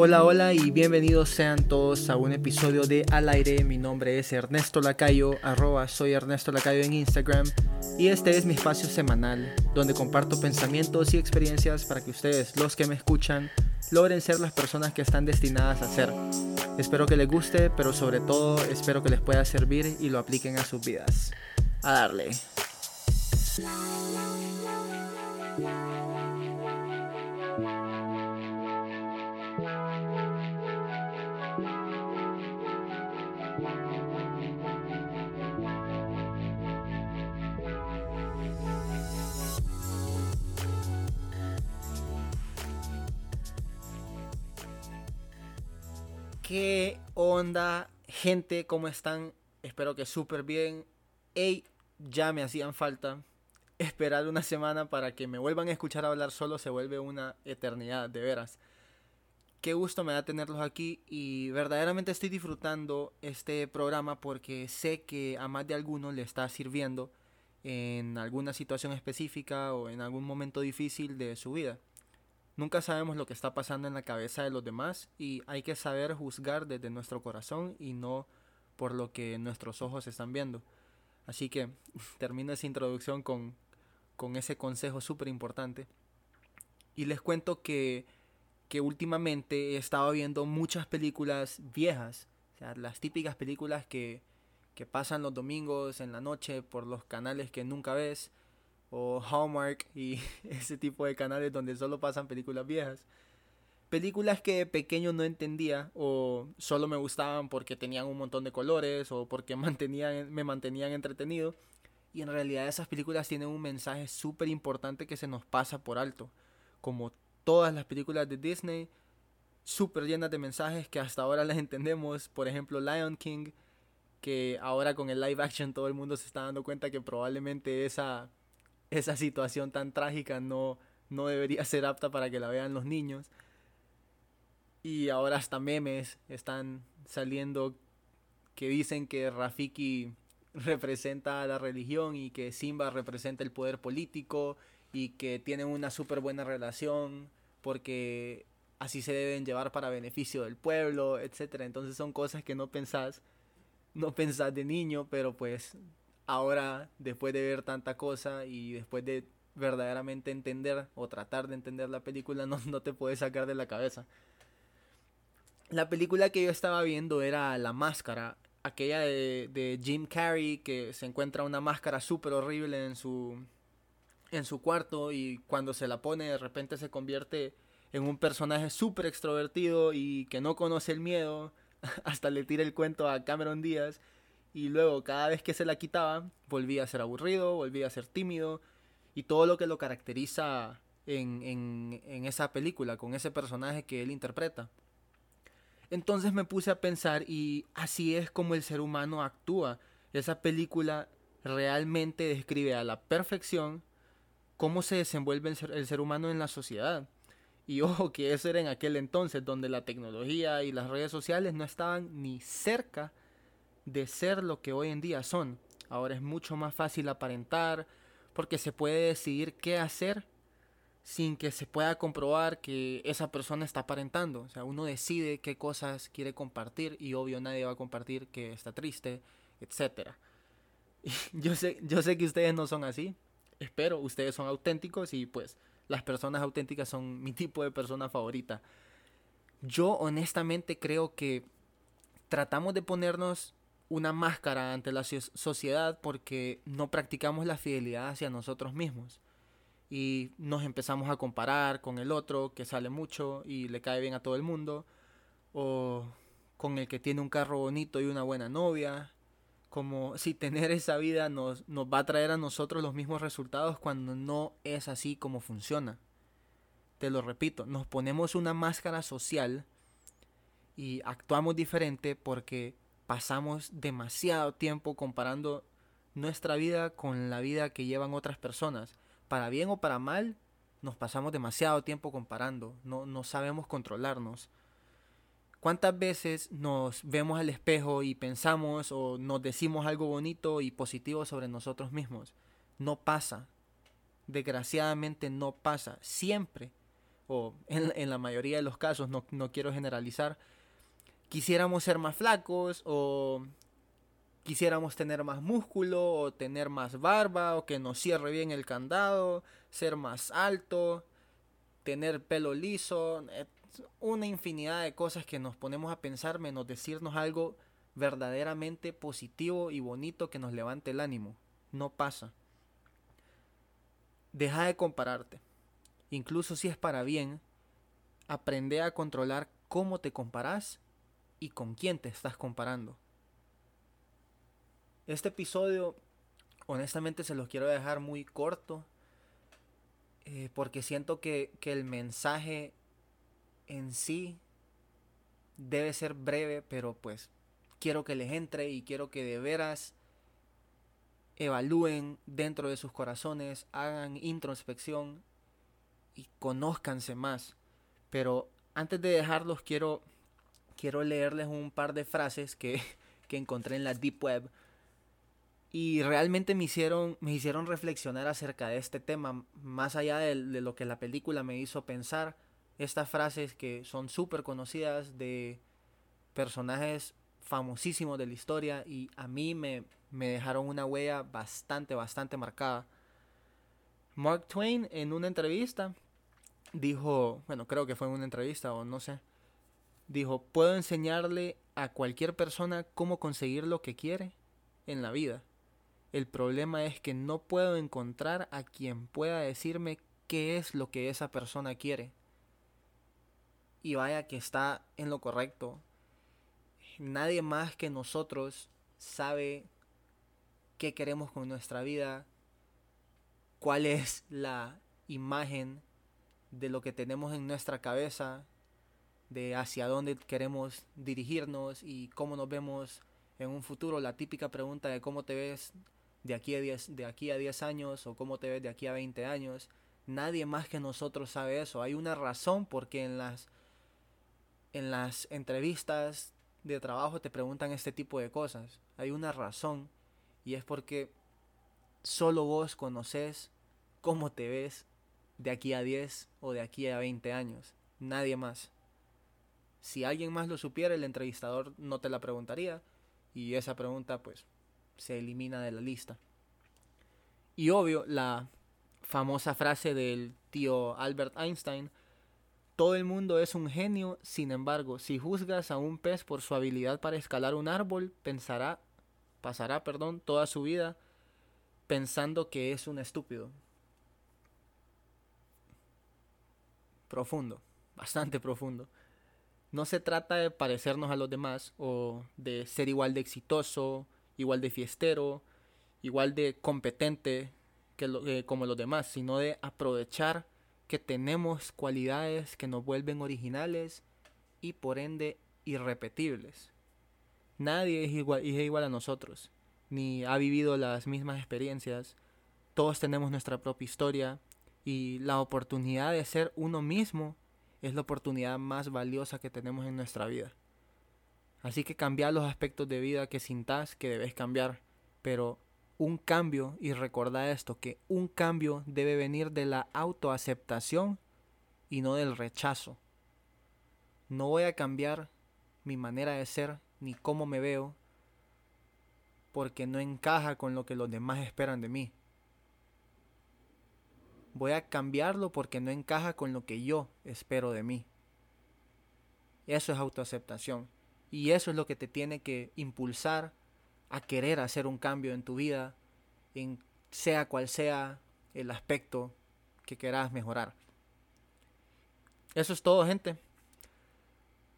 Hola, hola y bienvenidos sean todos a un episodio de Al aire. Mi nombre es Ernesto Lacayo, arroba soy Ernesto Lacayo en Instagram y este es mi espacio semanal donde comparto pensamientos y experiencias para que ustedes, los que me escuchan, logren ser las personas que están destinadas a ser. Espero que les guste, pero sobre todo espero que les pueda servir y lo apliquen a sus vidas. A darle. ¿Qué onda, gente? ¿Cómo están? Espero que súper bien. Ey, ya me hacían falta. Esperar una semana para que me vuelvan a escuchar hablar solo se vuelve una eternidad, de veras. Qué gusto me da tenerlos aquí y verdaderamente estoy disfrutando este programa porque sé que a más de alguno le está sirviendo en alguna situación específica o en algún momento difícil de su vida. Nunca sabemos lo que está pasando en la cabeza de los demás y hay que saber juzgar desde nuestro corazón y no por lo que nuestros ojos están viendo. Así que termino esa introducción con, con ese consejo súper importante. Y les cuento que, que últimamente he estado viendo muchas películas viejas, o sea, las típicas películas que, que pasan los domingos en la noche por los canales que nunca ves o Hallmark y ese tipo de canales donde solo pasan películas viejas. Películas que de pequeño no entendía o solo me gustaban porque tenían un montón de colores o porque mantenían, me mantenían entretenido. Y en realidad esas películas tienen un mensaje súper importante que se nos pasa por alto. Como todas las películas de Disney, súper llenas de mensajes que hasta ahora las entendemos. Por ejemplo, Lion King, que ahora con el live action todo el mundo se está dando cuenta que probablemente esa esa situación tan trágica no, no debería ser apta para que la vean los niños. Y ahora hasta memes están saliendo que dicen que Rafiki representa a la religión y que Simba representa el poder político y que tienen una súper buena relación porque así se deben llevar para beneficio del pueblo, etcétera. Entonces son cosas que no pensás, no pensás de niño, pero pues ahora, después de ver tanta cosa y después de verdaderamente entender o tratar de entender la película, no, no te puedes sacar de la cabeza. La película que yo estaba viendo era La Máscara, aquella de, de Jim Carrey, que se encuentra una máscara súper horrible en su, en su cuarto y cuando se la pone de repente se convierte en un personaje súper extrovertido y que no conoce el miedo, hasta le tira el cuento a Cameron Díaz y luego cada vez que se la quitaba volvía a ser aburrido, volvía a ser tímido y todo lo que lo caracteriza en, en, en esa película, con ese personaje que él interpreta. Entonces me puse a pensar y así es como el ser humano actúa. Esa película realmente describe a la perfección cómo se desenvuelve el ser, el ser, humano en la sociedad. Y ojo que eso era en aquel entonces donde la tecnología y las redes sociales no estaban ni cerca de ser lo que hoy en día son. Ahora es mucho más fácil aparentar porque se puede decidir qué hacer sin que se pueda comprobar que esa persona está aparentando. O sea, uno decide qué cosas quiere compartir y obvio nadie va a compartir que está triste, etc. Yo sé, yo sé que ustedes no son así. Espero, ustedes son auténticos y pues las personas auténticas son mi tipo de persona favorita. Yo honestamente creo que tratamos de ponernos una máscara ante la sociedad porque no practicamos la fidelidad hacia nosotros mismos. Y nos empezamos a comparar con el otro que sale mucho y le cae bien a todo el mundo. O con el que tiene un carro bonito y una buena novia. Como si tener esa vida nos, nos va a traer a nosotros los mismos resultados cuando no es así como funciona. Te lo repito, nos ponemos una máscara social y actuamos diferente porque pasamos demasiado tiempo comparando nuestra vida con la vida que llevan otras personas. Para bien o para mal, nos pasamos demasiado tiempo comparando, no, no sabemos controlarnos. ¿Cuántas veces nos vemos al espejo y pensamos o nos decimos algo bonito y positivo sobre nosotros mismos? No pasa. Desgraciadamente no pasa. Siempre o en, la mayoría de los casos, no, no quiero generalizar, quisiéramos ser más flacos o quisiéramos tener más músculo o tener más barba o que nos cierre bien el candado, ser más alto, tener pelo liso, una infinidad de cosas que nos ponemos a pensar menos decirnos algo verdaderamente positivo y bonito que nos levante el ánimo. No pasa. Deja de compararte. Incluso si es para bien, aprende a controlar cómo te comparas y con quién te estás comparando. Este episodio, honestamente, se los quiero dejar muy corto. Eh, porque siento que, que el mensaje en sí debe ser breve, pero pues quiero que les entre y quiero que de veras evalúen dentro de sus corazones, hagan introspección y conózcanse más. Pero antes de dejarlos quiero quiero leerles un par de frases que, que encontré en la deep web y realmente me hicieron me hicieron reflexionar acerca de este tema más allá de, de lo que la película me hizo pensar estas frases que son súper conocidas de personajes famosísimos de la historia y a mí me, me dejaron una huella bastante, bastante marcada. Mark Twain en una entrevista dijo, bueno, creo que fue en una entrevista o no sé, dijo, puedo enseñarle a cualquier persona cómo conseguir lo que quiere en la vida. El problema es que no puedo encontrar a quien pueda decirme qué es lo que esa persona quiere. Y vaya que está en lo correcto. Nadie más que nosotros sabe qué queremos con nuestra vida, cuál es la imagen de lo que tenemos en nuestra cabeza, de hacia dónde queremos dirigirnos y cómo nos vemos en un futuro. La típica pregunta de cómo te ves de aquí a 10, de aquí a 10 años o cómo te ves de aquí a 20 años. Nadie más que nosotros sabe eso. Hay una razón porque en las en las entrevistas de trabajo te preguntan este tipo de cosas. Hay una razón y es porque solo vos conoces cómo te ves de aquí a 10 o de aquí a 20 años. Nadie más. Si alguien más lo supiera, el entrevistador no te la preguntaría y esa pregunta pues se elimina de la lista. Y obvio, la famosa frase del tío Albert Einstein, todo el mundo es un genio, sin embargo, si juzgas a un pez por su habilidad para escalar un árbol, pensará, pasará, perdón, toda su vida pensando que es un estúpido. Profundo, bastante profundo. No se trata de parecernos a los demás o de ser igual de exitoso, igual de fiestero, igual de competente que eh, como los demás, sino de aprovechar que tenemos cualidades que nos vuelven originales y por ende irrepetibles. Nadie es igual, es igual a nosotros, ni ha vivido las mismas experiencias. Todos tenemos nuestra propia historia y la oportunidad de ser uno mismo es la oportunidad más valiosa que tenemos en nuestra vida. Así que cambiar los aspectos de vida que sintas que debes cambiar, pero un cambio, y recordad esto, que un cambio debe venir de la autoaceptación y no del rechazo. No voy a cambiar mi manera de ser ni cómo me veo porque no encaja con lo que los demás esperan de mí. Voy a cambiarlo porque no encaja con lo que yo espero de mí. Eso es autoaceptación. Y eso es lo que te tiene que impulsar a querer hacer un cambio en tu vida, en sea cual sea el aspecto que quieras mejorar. Eso es todo, gente.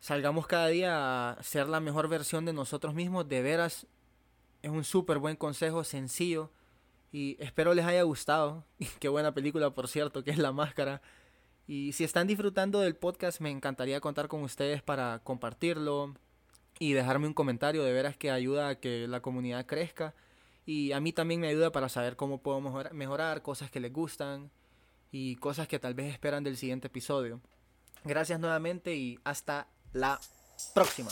Salgamos cada día a ser la mejor versión de nosotros mismos. De veras, es un súper buen consejo, sencillo. Y espero les haya gustado. Qué buena película, por cierto, que es La Máscara. Y si están disfrutando del podcast, me encantaría contar con ustedes para compartirlo, y dejarme un comentario. De veras que ayuda a que la comunidad crezca. Y a mí también me ayuda para saber cómo puedo mejorar, cosas que les gustan y cosas que tal vez esperan del siguiente episodio. Gracias nuevamente y hasta la próxima.